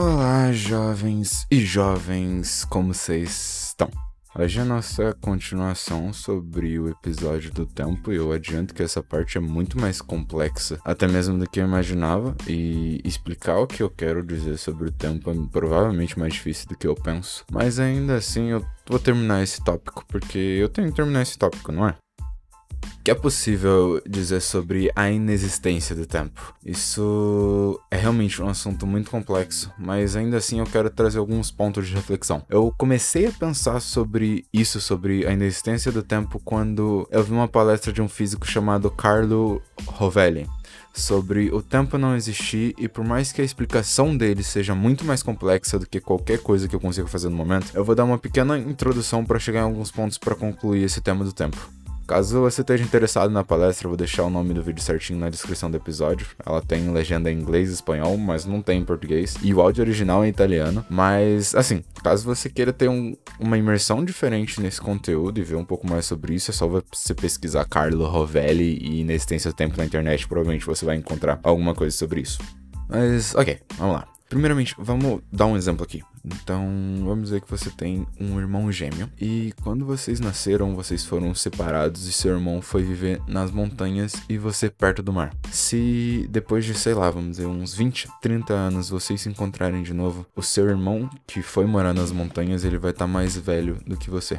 Olá, jovens e jovens, como vocês estão? Hoje é a nossa continuação sobre o episódio do tempo e eu adianto que essa parte é muito mais complexa, até mesmo do que eu imaginava, e explicar o que eu quero dizer sobre o tempo é provavelmente mais difícil do que eu penso. Mas ainda assim eu vou terminar esse tópico, porque eu tenho que terminar esse tópico, não é? Que é possível dizer sobre a inexistência do tempo? Isso é realmente um assunto muito complexo, mas ainda assim eu quero trazer alguns pontos de reflexão. Eu comecei a pensar sobre isso, sobre a inexistência do tempo, quando eu vi uma palestra de um físico chamado Carlo Rovelli sobre o tempo não existir e por mais que a explicação dele seja muito mais complexa do que qualquer coisa que eu consiga fazer no momento, eu vou dar uma pequena introdução para chegar em alguns pontos para concluir esse tema do tempo. Caso você esteja interessado na palestra, eu vou deixar o nome do vídeo certinho na descrição do episódio. Ela tem legenda em inglês e espanhol, mas não tem em português. E o áudio original é italiano. Mas, assim, caso você queira ter um, uma imersão diferente nesse conteúdo e ver um pouco mais sobre isso, é só você pesquisar Carlo Rovelli e Inexistência do Tempo na internet. Provavelmente você vai encontrar alguma coisa sobre isso. Mas, ok, vamos lá. Primeiramente, vamos dar um exemplo aqui. Então, vamos dizer que você tem um irmão gêmeo e quando vocês nasceram, vocês foram separados e seu irmão foi viver nas montanhas e você perto do mar. Se depois de, sei lá, vamos dizer, uns 20, 30 anos vocês se encontrarem de novo, o seu irmão que foi morar nas montanhas, ele vai estar tá mais velho do que você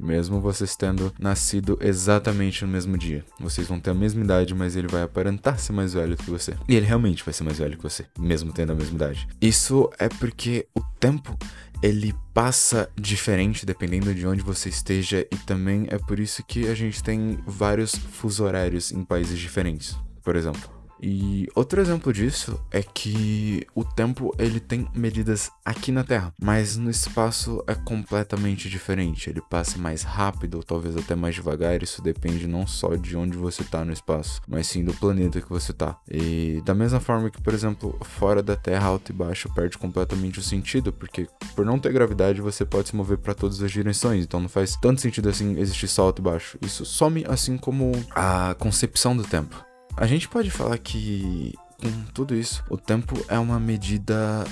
mesmo vocês tendo nascido exatamente no mesmo dia. Vocês vão ter a mesma idade, mas ele vai aparentar ser mais velho que você. E ele realmente vai ser mais velho que você, mesmo tendo a mesma idade. Isso é porque o tempo ele passa diferente dependendo de onde você esteja e também é por isso que a gente tem vários fuso horários em países diferentes. Por exemplo, e outro exemplo disso é que o tempo ele tem medidas aqui na Terra, mas no espaço é completamente diferente. Ele passa mais rápido, ou talvez até mais devagar. Isso depende não só de onde você está no espaço, mas sim do planeta que você está. E da mesma forma que, por exemplo, fora da Terra, alto e baixo perde completamente o sentido, porque por não ter gravidade você pode se mover para todas as direções. Então não faz tanto sentido assim existir só alto e baixo. Isso some assim como a concepção do tempo. A gente pode falar que, com tudo isso, o tempo é uma medida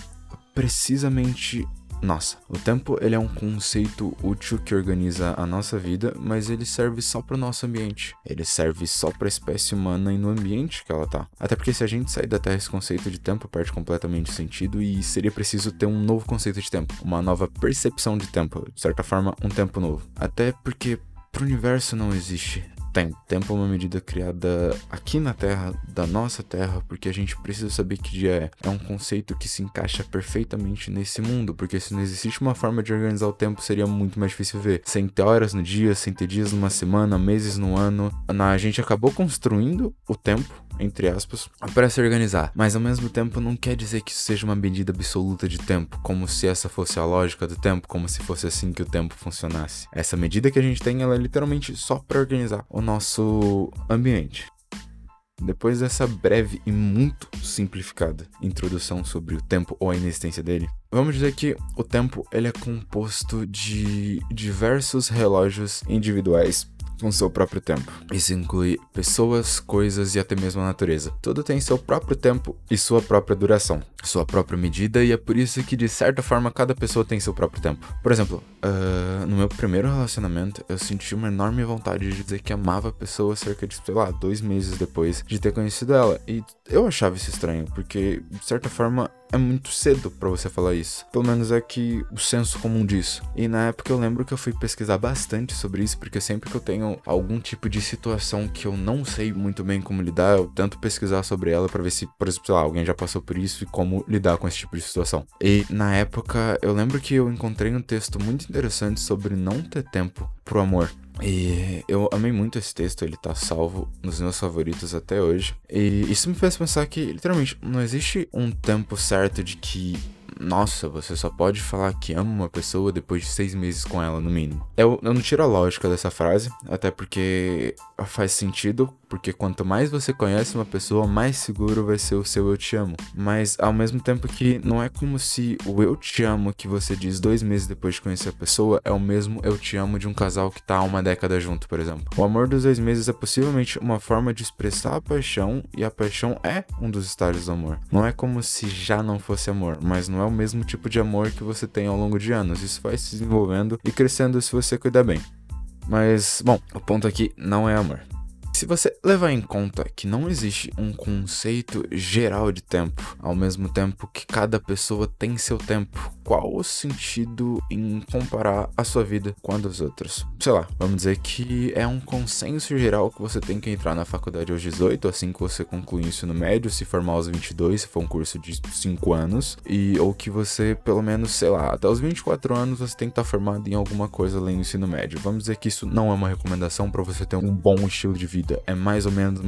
precisamente nossa. O tempo ele é um conceito útil que organiza a nossa vida, mas ele serve só para o nosso ambiente. Ele serve só para a espécie humana e no ambiente que ela tá. Até porque se a gente sair da Terra esse conceito de tempo perde completamente o sentido e seria preciso ter um novo conceito de tempo, uma nova percepção de tempo, de certa forma, um tempo novo. Até porque pro universo não existe tempo. Tempo é uma medida criada aqui na Terra, da nossa Terra, porque a gente precisa saber que dia é. É um conceito que se encaixa perfeitamente nesse mundo, porque se não existisse uma forma de organizar o tempo, seria muito mais difícil ver. Sem ter horas no dia, sem ter dias numa semana, meses no ano. A gente acabou construindo o tempo entre aspas, para se organizar. Mas ao mesmo tempo não quer dizer que isso seja uma medida absoluta de tempo, como se essa fosse a lógica do tempo, como se fosse assim que o tempo funcionasse. Essa medida que a gente tem, ela é literalmente só para organizar o nosso ambiente. Depois dessa breve e muito simplificada introdução sobre o tempo ou a inexistência dele, vamos dizer que o tempo ele é composto de diversos relógios individuais com seu próprio tempo. Isso inclui pessoas, coisas e até mesmo a natureza. Tudo tem seu próprio tempo e sua própria duração, sua própria medida, e é por isso que, de certa forma, cada pessoa tem seu próprio tempo. Por exemplo, uh, no meu primeiro relacionamento, eu senti uma enorme vontade de dizer que amava a pessoa cerca de, sei lá, dois meses depois de ter conhecido ela. E eu achava isso estranho, porque, de certa forma, é muito cedo para você falar isso. Pelo menos é que o senso comum disso. E na época eu lembro que eu fui pesquisar bastante sobre isso, porque sempre que eu tenho algum tipo de situação que eu não sei muito bem como lidar, eu tento pesquisar sobre ela para ver se, por exemplo, lá, alguém já passou por isso e como lidar com esse tipo de situação. E na época eu lembro que eu encontrei um texto muito interessante sobre não ter tempo pro amor. E eu amei muito esse texto, ele tá salvo nos meus favoritos até hoje. E isso me fez pensar que, literalmente, não existe um tempo certo de que nossa, você só pode falar que ama uma pessoa depois de seis meses com ela, no mínimo. Eu, eu não tiro a lógica dessa frase, até porque faz sentido, porque quanto mais você conhece uma pessoa, mais seguro vai ser o seu eu te amo. Mas ao mesmo tempo que não é como se o eu te amo que você diz dois meses depois de conhecer a pessoa é o mesmo eu te amo de um casal que tá há uma década junto, por exemplo. O amor dos dois meses é possivelmente uma forma de expressar a paixão, e a paixão é um dos estágios do amor. Não é como se já não fosse amor, mas não é o mesmo tipo de amor que você tem ao longo de anos. Isso vai se desenvolvendo e crescendo se você cuidar bem. Mas, bom, o ponto aqui não é amor. Se você levar em conta que não existe um conceito geral de tempo, ao mesmo tempo que cada pessoa tem seu tempo, qual o sentido em comparar a sua vida com a dos outros? Sei lá, vamos dizer que é um consenso geral que você tem que entrar na faculdade aos 18, assim que você concluir o ensino médio, se formar aos 22, se for um curso de 5 anos, e ou que você, pelo menos, sei lá, até os 24 anos você tem que estar formado em alguma coisa além do ensino médio. Vamos dizer que isso não é uma recomendação para você ter um bom estilo de vida vida é mais ou menos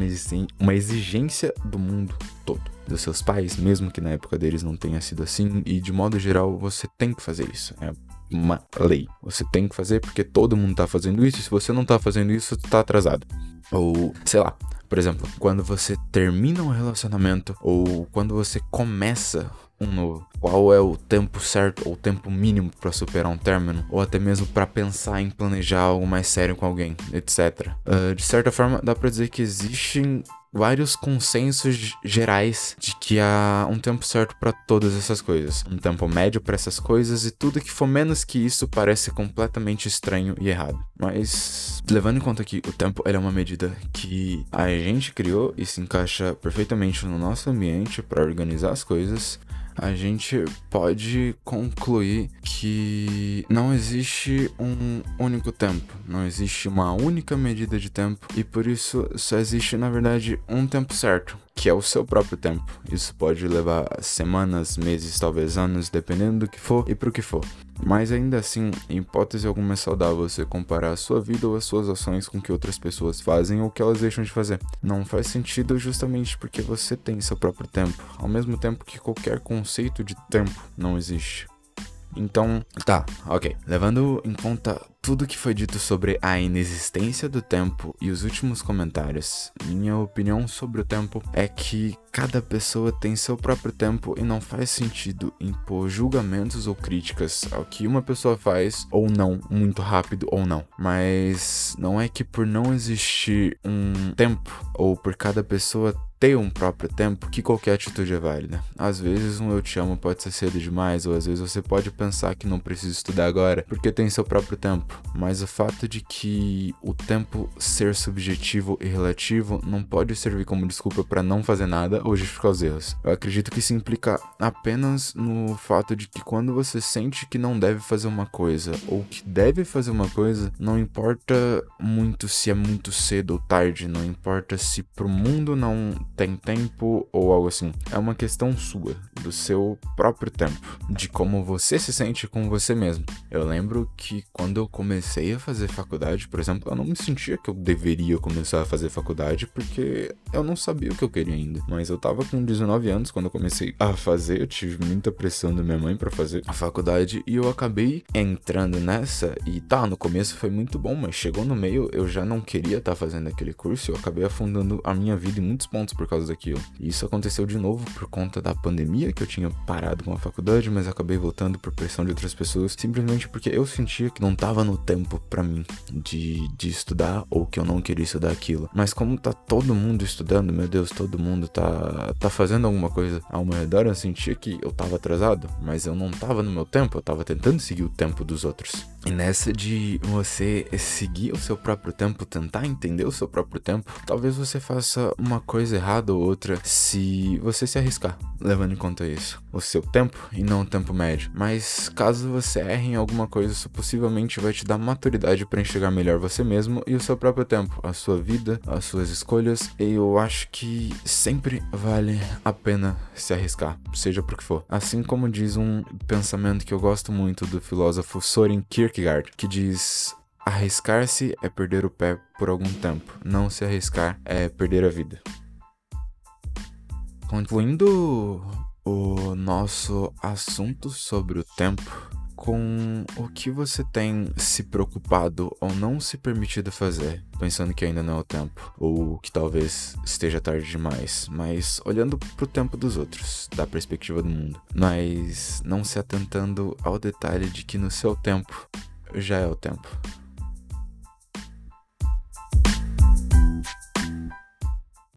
uma exigência do mundo todo. Dos seus pais, mesmo que na época deles não tenha sido assim, e de modo geral você tem que fazer isso. É uma lei. Você tem que fazer porque todo mundo tá fazendo isso, e se você não tá fazendo isso, você tá atrasado. Ou, sei lá, por exemplo, quando você termina um relacionamento ou quando você começa um novo. Qual é o tempo certo ou o tempo mínimo para superar um término, ou até mesmo para pensar em planejar algo mais sério com alguém, etc. Uh, de certa forma, dá para dizer que existem vários consensos gerais de que há um tempo certo para todas essas coisas, um tempo médio para essas coisas e tudo que for menos que isso parece completamente estranho e errado. Mas levando em conta que o tempo é uma medida que a gente criou e se encaixa perfeitamente no nosso ambiente para organizar as coisas, a gente pode concluir que não existe um único tempo, não existe uma única medida de tempo e por isso só existe, na verdade, um tempo certo que é o seu próprio tempo. Isso pode levar semanas, meses, talvez anos, dependendo do que for e pro que for. Mas ainda assim, em hipótese alguma é saudável você comparar a sua vida ou as suas ações com o que outras pessoas fazem ou o que elas deixam de fazer. Não faz sentido justamente porque você tem seu próprio tempo, ao mesmo tempo que qualquer conceito de tempo não existe. Então, tá, ok. Levando em conta tudo que foi dito sobre a inexistência do tempo e os últimos comentários, minha opinião sobre o tempo é que cada pessoa tem seu próprio tempo e não faz sentido impor julgamentos ou críticas ao que uma pessoa faz ou não, muito rápido ou não. Mas não é que por não existir um tempo ou por cada pessoa ter um próprio tempo que qualquer atitude é válida. Às vezes um eu te amo pode ser cedo demais, ou às vezes você pode pensar que não precisa estudar agora porque tem seu próprio tempo. Mas o fato de que o tempo ser subjetivo e relativo não pode servir como desculpa para não fazer nada ou justificar os erros. Eu acredito que isso implica apenas no fato de que quando você sente que não deve fazer uma coisa ou que deve fazer uma coisa, não importa muito se é muito cedo ou tarde, não importa se pro mundo não tem tempo ou algo assim. É uma questão sua, do seu próprio tempo, de como você se sente com você mesmo. Eu lembro que quando eu comecei a fazer faculdade, por exemplo, eu não me sentia que eu deveria começar a fazer faculdade porque eu não sabia o que eu queria ainda. Mas eu tava com 19 anos quando eu comecei a fazer, eu tive muita pressão da minha mãe para fazer a faculdade e eu acabei entrando nessa e tá, no começo foi muito bom, mas chegou no meio eu já não queria estar tá fazendo aquele curso, eu acabei afundando a minha vida em muitos pontos por causa daquilo. E isso aconteceu de novo por conta da pandemia, que eu tinha parado com a faculdade, mas acabei voltando por pressão de outras pessoas, simplesmente porque eu sentia que não tava no tempo para mim de, de estudar ou que eu não queria estudar aquilo. Mas como tá todo mundo estudando, meu Deus, todo mundo tá, tá fazendo alguma coisa ao meu redor, eu sentia que eu tava atrasado, mas eu não tava no meu tempo, eu tava tentando seguir o tempo dos outros. E nessa de você seguir o seu próprio tempo, tentar entender o seu próprio tempo, talvez você faça uma coisa errada ou outra se você se arriscar, levando em conta isso. O seu tempo e não o tempo médio. Mas caso você erre em alguma coisa, isso possivelmente vai te dar maturidade para enxergar melhor você mesmo e o seu próprio tempo, a sua vida, as suas escolhas. E eu acho que sempre vale a pena se arriscar, seja por que for. Assim como diz um pensamento que eu gosto muito do filósofo Soren Kierkegaard, que diz Arriscar-se é perder o pé por algum tempo. Não se arriscar é perder a vida. Concluindo o nosso assunto sobre o tempo, com o que você tem se preocupado ou não se permitido fazer, pensando que ainda não é o tempo, ou que talvez esteja tarde demais, mas olhando pro tempo dos outros, da perspectiva do mundo, mas não se atentando ao detalhe de que no seu tempo já é o tempo.